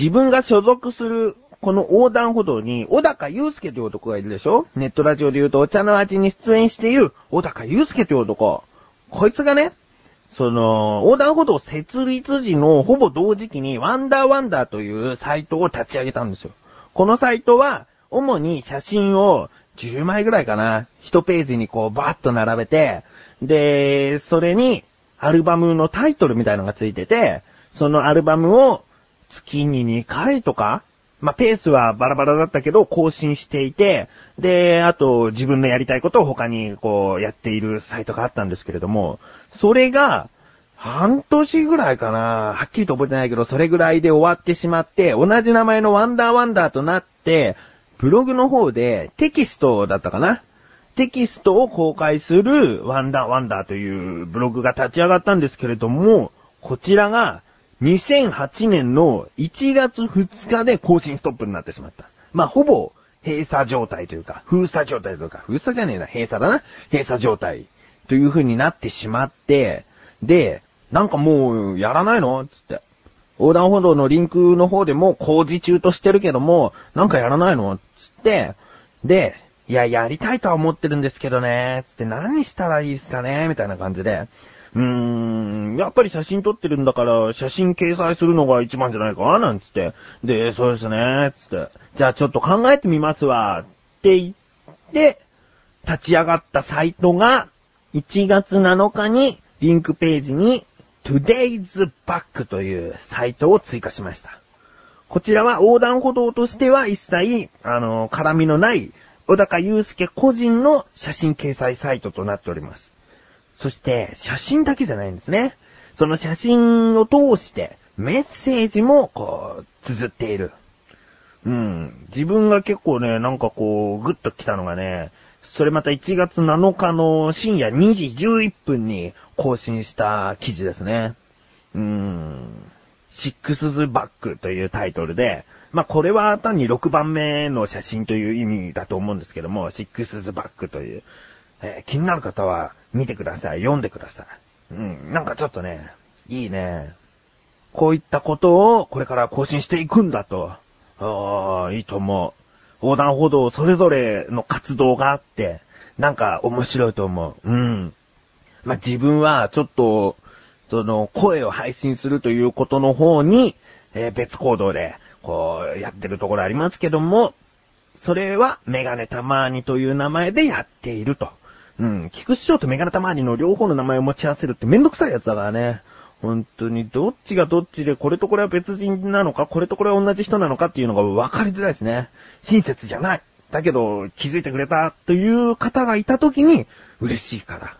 自分が所属するこの横断歩道に、小高祐介という男がいるでしょ？ネットラジオで言うとお茶の味に出演している小高祐介という男。こいつがね、その、横断歩道設立時のほぼ同時期にワンダーワンダーというサイトを立ち上げたんですよ。このサイトは、主に写真を10枚ぐらいかな、1ページにこうバーッと並べて、で、それにアルバムのタイトルみたいのがついてて、そのアルバムを月に2回とかまあ、ペースはバラバラだったけど、更新していて、で、あと、自分のやりたいことを他に、こう、やっているサイトがあったんですけれども、それが、半年ぐらいかな。はっきりと覚えてないけど、それぐらいで終わってしまって、同じ名前のワンダーワンダーとなって、ブログの方でテキストだったかな。テキストを公開するワンダーワンダーというブログが立ち上がったんですけれども、こちらが2008年の1月2日で更新ストップになってしまった。まあ、ほぼ閉鎖状態というか、封鎖状態というか、封鎖じゃねえな、閉鎖だな。閉鎖状態という風になってしまって、で、なんかもう、やらないのつって。横断歩道のリンクの方でも工事中としてるけども、なんかやらないのつって、で、いや、やりたいとは思ってるんですけどね、つって何したらいいですかねみたいな感じで。うーん、やっぱり写真撮ってるんだから、写真掲載するのが一番じゃないかなんつって。で、そうですね、つって。じゃあちょっと考えてみますわ、って言って、立ち上がったサイトが、1月7日にリンクページに Today's Back というサイトを追加しました。こちらは横断歩道としては一切、あの、絡みのない小高祐介個人の写真掲載サイトとなっております。そして、写真だけじゃないんですね。その写真を通して、メッセージも、こう、綴っている。うん。自分が結構ね、なんかこう、グッと来たのがね、それまた1月7日の深夜2時11分に更新した記事ですね。うーん。シックスズバックというタイトルで、まあ、これは単に6番目の写真という意味だと思うんですけども、シックスズバックという、えー、気になる方は見てください。読んでください。うん、なんかちょっとね、いいね。こういったことをこれから更新していくんだと。ああ、いいと思う。横断歩道それぞれの活動があって、なんか面白いと思う。うん。まあ、自分はちょっと、その、声を配信するということの方に、えー、別行動で、こう、やってるところありますけども、それは、メガネたまーにという名前でやっていると。うん。菊師匠とメガネたまーにの両方の名前を持ち合わせるってめんどくさいやつだからね。本当に、どっちがどっちで、これとこれは別人なのか、これとこれは同じ人なのかっていうのが分かりづらいですね。親切じゃない。だけど、気づいてくれたという方がいた時に、嬉しいから。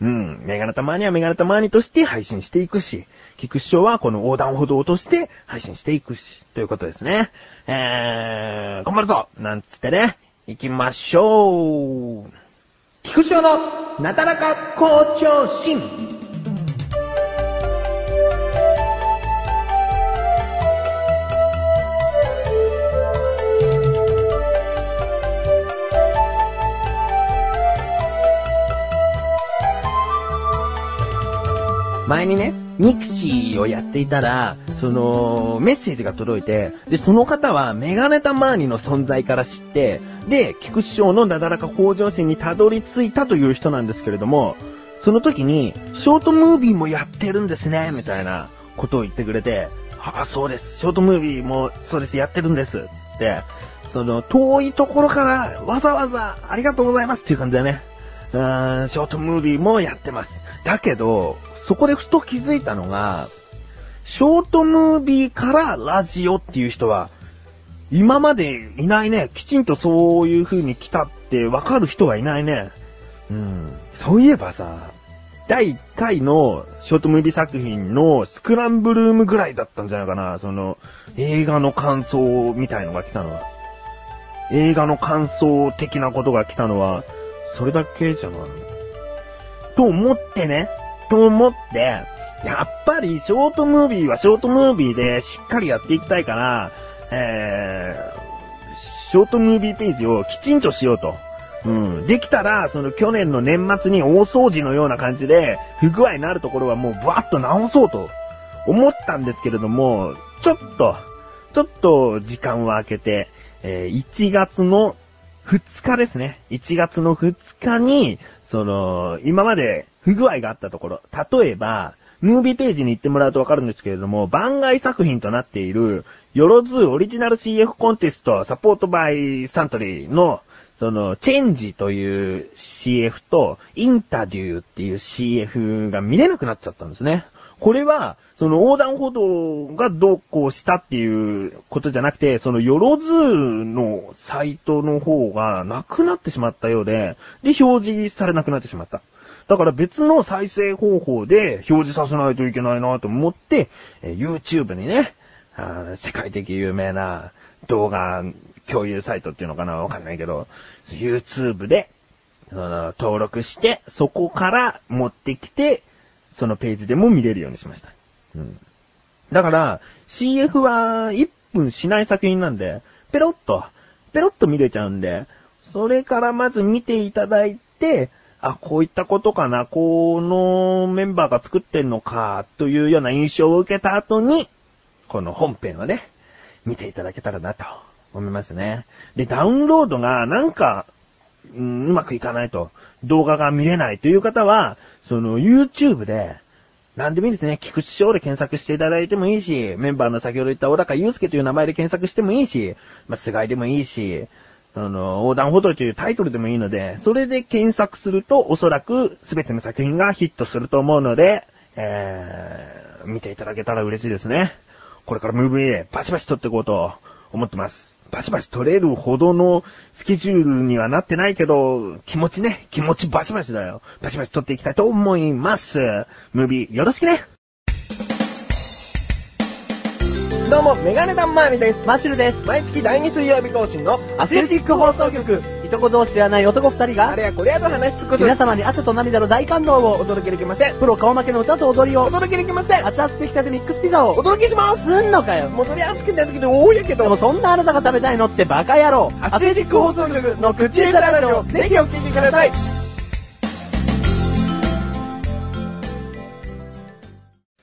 うん。メガネたまにはメガネたまにとして配信していくし、菊師匠はこの横断歩道として配信していくし、ということですね。えー、頑張るぞなんつってね、行きましょう。菊池のなだらか校長心。前にね、 mixi をやっていたら、その、メッセージが届いて、で、その方はメガネタマーニの存在から知って、で、菊師匠のなだらか向上心にたどり着いたという人なんですけれども、その時に、ショートムービーもやってるんですね、みたいなことを言ってくれて、ああ、そうです。ショートムービーも、そうです、やってるんです。って、その、遠いところからわざわざありがとうございますっていう感じだね。うーん、ショートムービーもやってます。だけど、そこでふと気づいたのが、ショートムービーからラジオっていう人は、今までいないね。きちんとそういう風に来たってわかる人はいないね。うん。そういえばさ、第1回のショートムービー作品のスクランブルームぐらいだったんじゃないかな。その、映画の感想みたいのが来たのは。映画の感想的なことが来たのは、それだけじゃない。と思ってね。と思って、やっぱりショートムービーはショートムービーでしっかりやっていきたいから、えー、ショートムービーページをきちんとしようと。うん。できたら、その去年の年末に大掃除のような感じで、不具合になるところはもうバーッと直そうと思ったんですけれども、ちょっと、ちょっと時間を空けて、えー1月の2日ですね。1月の2日に、その、今まで不具合があったところ、例えば、ムービーページに行ってもらうとわかるんですけれども、番外作品となっている、よろずオリジナル CF コンテストサポートバイサントリーの、その、チェンジという CF と、インタビューっていう CF が見れなくなっちゃったんですね。これは、その横断歩道がどうこうしたっていうことじゃなくて、そのよろずのサイトの方がなくなってしまったようで、で、表示されなくなってしまった。だから別の再生方法で表示させないといけないなと思って、え YouTube にね、あ世界的有名な動画共有サイトっていうのかなわかんないけど、YouTube で、その登録して、そこから持ってきて、そのページでも見れるようにしました。うん。だから、CF は1分しない作品なんで、ペロッと、ペロッと見れちゃうんで、それからまず見ていただいて、あ、こういったことかな、このメンバーが作ってんのか、というような印象を受けた後に、この本編をね、見ていただけたらなと思いますね。で、ダウンロードがなんか、うんうまくいかないと、動画が見れないという方は、その YouTube で、なんでもいいですね。菊池翔で検索していただいてもいいし、メンバーの先ほど言った小高祐介という名前で検索してもいいし、まあ、菅井でもいいし、あの、横断歩道というタイトルでもいいので、それで検索するとおそらく全ての作品がヒットすると思うので、えー、見ていただけたら嬉しいですね。これからムービーバシバシ撮っていこうと思ってます。バシバシ撮れるほどのスケジュールにはなってないけど、気持ちね、気持ちバシバシだよ。バシバシ撮っていきたいと思います。ムービーよろしくね。どうも、メガネタンマーニです。マシュルです。毎月第2水曜日更新のアスレチック放送局。いとこ同士ではない男二人が、あれやこれやと話しつくこと皆様に汗と涙の大感動を、お届けできません。プロ顔負けの歌と踊りを、お届けできません。熱々できたてミックスピザを、お届けします。すんのかよ。もうそりゃ熱くて熱くて多いやけどでも、そんなあなたが食べたいのってバカ野郎。アスレチック放送局の口下手ラジオ、ぜひお聞きください。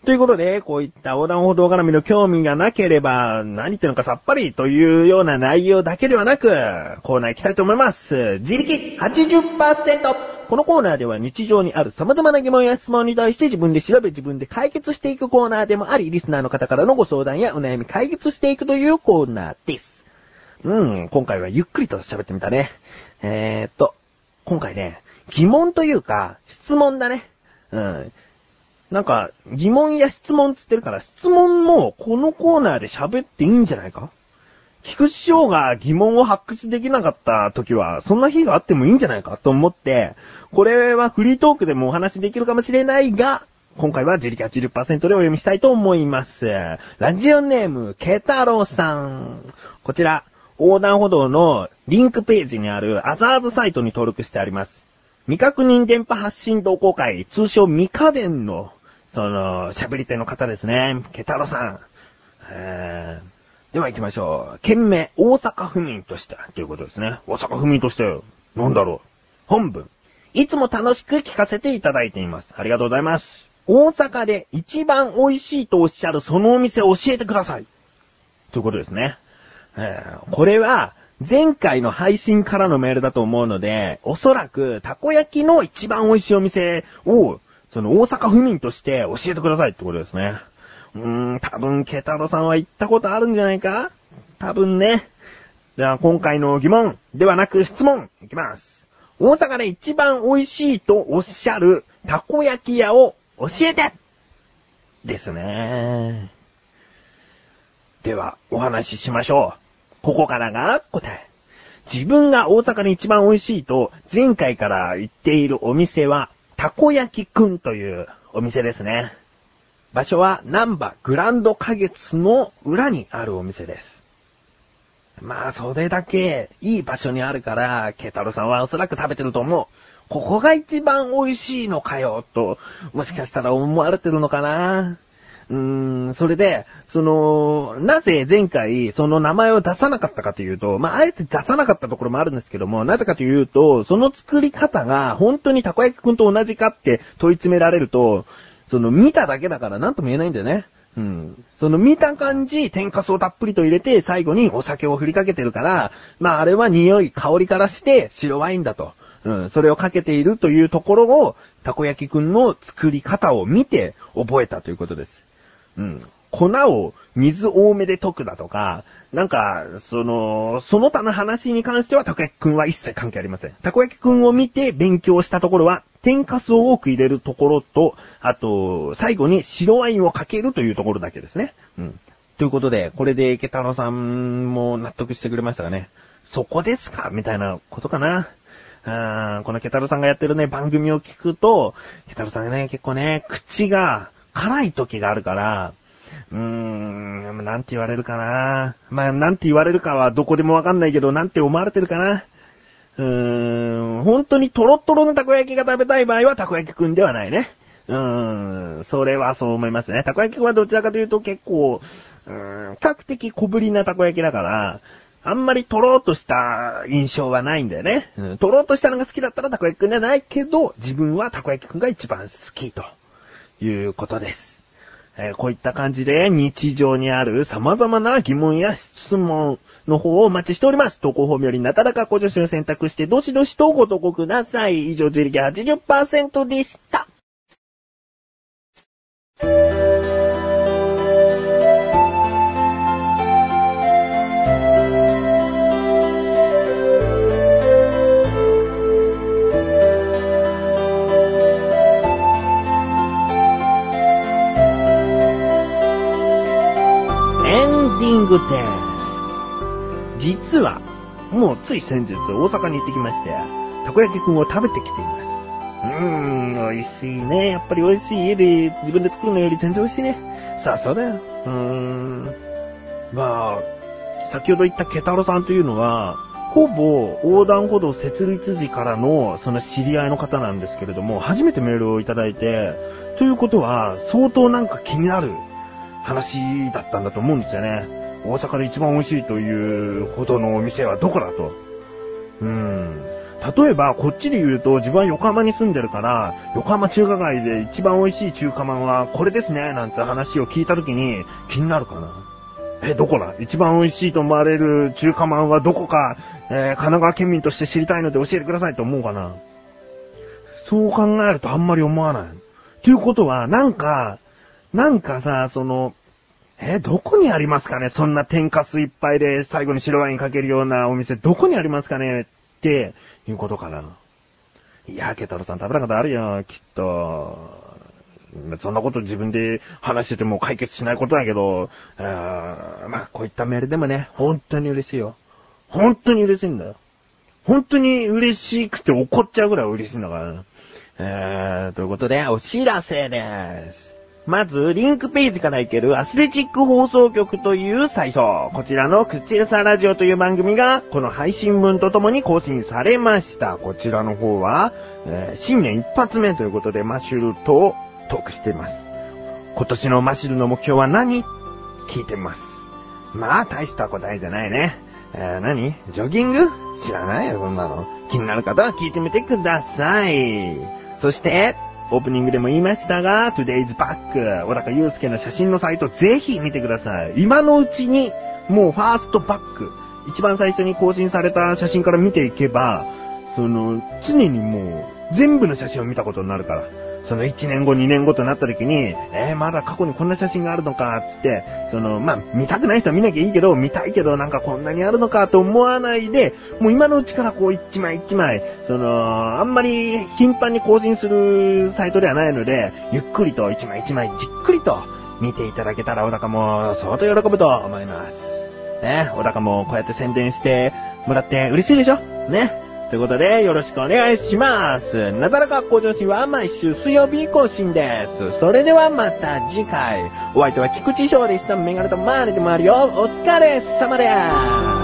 ということで、こういった横断歩道絡みの興味がなければ、何言ってるのかさっぱりというような内容だけではなく、コーナー行きたいと思います。自力 80%! このコーナーでは日常にある様々な疑問や質問に対して自分で調べ自分で解決していくコーナーでもあり、リスナーの方からのご相談やお悩み解決していくというコーナーです。うん、今回はゆっくりと喋ってみたね。えーっと、今回ね、疑問というか、質問だね。うん。なんか、疑問や質問つってるから、質問もこのコーナーで喋っていいんじゃないか？菊池翔が疑問を発掘できなかった時は、そんな日があってもいいんじゃないかと思って、これはフリートークでもお話できるかもしれないが、今回は自力80%でお読みしたいと思います。ラジオネーム、ケ太郎さん。こちら、横断歩道のリンクページにあるアザーズサイトに登録してあります。未確認電波発信同好会、通称未家電の、その、喋り手の方ですね。ケタロさん。えー、では行きましょう。県名、大阪府民として、ということですね。大阪府民として、なんだろう。本文。いつも楽しく聞かせていただいています。ありがとうございます。大阪で一番美味しいとおっしゃるそのお店を教えてください。ということですね。えーこれは、前回の配信からのメールだと思うので、おそらく、たこ焼きの一番美味しいお店を、その大阪府民として教えてくださいってことですね。うーん、多分、ケタロさんは行ったことあるんじゃないか？多分ね。では、今回の疑問ではなく質問いきます。大阪で一番美味しいとおっしゃるたこ焼き屋を教えてですね。では、お話ししましょう。ここからが答え。自分が大阪で一番美味しいと前回から言っているお店は、たこ焼きくんというお店ですね。場所は南波グランド花月の裏にあるお店です。まあ、それだけいい場所にあるから、ケタロさんはおそらく食べてると思う。ここが一番美味しいのかよ、と、もしかしたら思われてるのかな。うーん、それで、その、なぜ前回、その名前を出さなかったかというと、まあ、あえて出さなかったところもあるんですけども、なぜかというと、その作り方が、本当にたこ焼きくんと同じかって問い詰められると、その、見ただけだから何とも言えないんだよね。うん。その見た感じ、天かすをたっぷりと入れて、最後にお酒を振りかけてるから、まああれは匂い、香りからして白ワインだと。うん。それをかけているというところを、たこ焼きくんの作り方を見て覚えたということです。うん。粉を水多めで溶くだとか、なんか、その、その他の話に関してはたこ焼きくんは一切関係ありません。たこ焼きくんを見て勉強したところは、天かすを多く入れるところと、あと、最後に白ワインをかけるというところだけですね。うん。ということで、これで池太郎さんも納得してくれましたかね。そこですか？みたいなことかな。あーこのケタロさんがやってるね、番組を聞くと、ケタロさんがね、結構ね、口が辛い時があるから、うーん、なんて言われるかな。まあ、なんて言われるかはどこでもわかんないけど、なんて思われてるかな。うーん、本当にトロットロのたこ焼きが食べたい場合はたこ焼きくんではないね。うーん、それはそう思いますね。たこ焼きくんはどちらかというと結構、うーん、比較的小ぶりなたこ焼きだから、あんまりトローっとした印象はないんだよね。うん、トローっとしたのが好きだったらたこ焼きくんじゃないけど、自分はたこ焼きくんが一番好きということです。えーこういった感じで日常にある様々な疑問や質問の方をお待ちしております。投稿法によりなたらかご助手を選択してどしどしとご投稿ください。以上、自力80%でした。つい先日大阪に行ってきまして、たこ焼きくんを食べてきています。うーん、美味しいね。やっぱり美味しい。家で自分で作るのより全然美味しいね。さあ、そうだよ。うーん。まあ、先ほど言ったケタロさんというのは、ほぼ横断歩道設立時からのその知り合いの方なんですけれども、初めてメールをいただいて、ということは相当なんか気になる話だったんだと思うんですよね。大阪で一番美味しいというほどのお店はどこだと。うん。例えば、こっちで言うと、自分は横浜に住んでるから、横浜中華街で一番美味しい中華まんはこれですね、なんて話を聞いたときに気になるかな。え、どこだ？一番美味しいと思われる中華まんはどこか、えー神奈川県民として知りたいので教えてくださいと思うかな。そう考えるとあんまり思わない。ということは、なんか、なんかさ、その、え、どこにありますかね？そんな天かすいっぱいで最後に白ワインかけるようなお店、どこにありますかね？っていうことかな。いや、ケタロさん食べたことあるよ、きっと。そんなこと自分で話してても解決しないことだけど、あまあ、こういったメールでもね、本当に嬉しいよ。本当に嬉しいんだよ。本当に嬉しくて怒っちゃうぐらい嬉しいんだから。えー、ということで、お知らせです。まず、リンクページから行けるアスレチック放送局というサイト。こちらの口餌ラジオという番組が、この配信分とともに更新されました。こちらの方は、えー新年一発目ということで、マシュルとトークしています。今年のマシュルの目標は何？聞いてます。まあ、大した答えじゃないね。えー何？ジョギング？知らないよ、そんなの。気になる方は聞いてみてください。そして、オープニングでも言いましたが、Today's Back、小高祐介の写真のサイトぜひ見てください。今のうちに、もうファーストバック、一番最初に更新された写真から見ていけば、その、常にもう、全部の写真を見たことになるから。その1年後、2年後となった時に、えー、まだ過去にこんな写真があるのか、つって、その、まあ、見たくない人は見なきゃいいけど、見たいけど、なんかこんなにあるのかと思わないで、もう今のうちからこう一枚一枚、その、あんまり頻繁に更新するサイトではないので、ゆっくりと一枚一枚じっくりと見ていただけたら、小高も相当喜ぶと思います。ね、小高もこうやって宣伝してもらって嬉しいでしょ？ね。ということで、よろしくお願いします。なだらか向上心は毎週水曜日更新です。それではまた次回。お相手は菊池翔でした。メガネとマーネでもあるよ。お疲れ様です。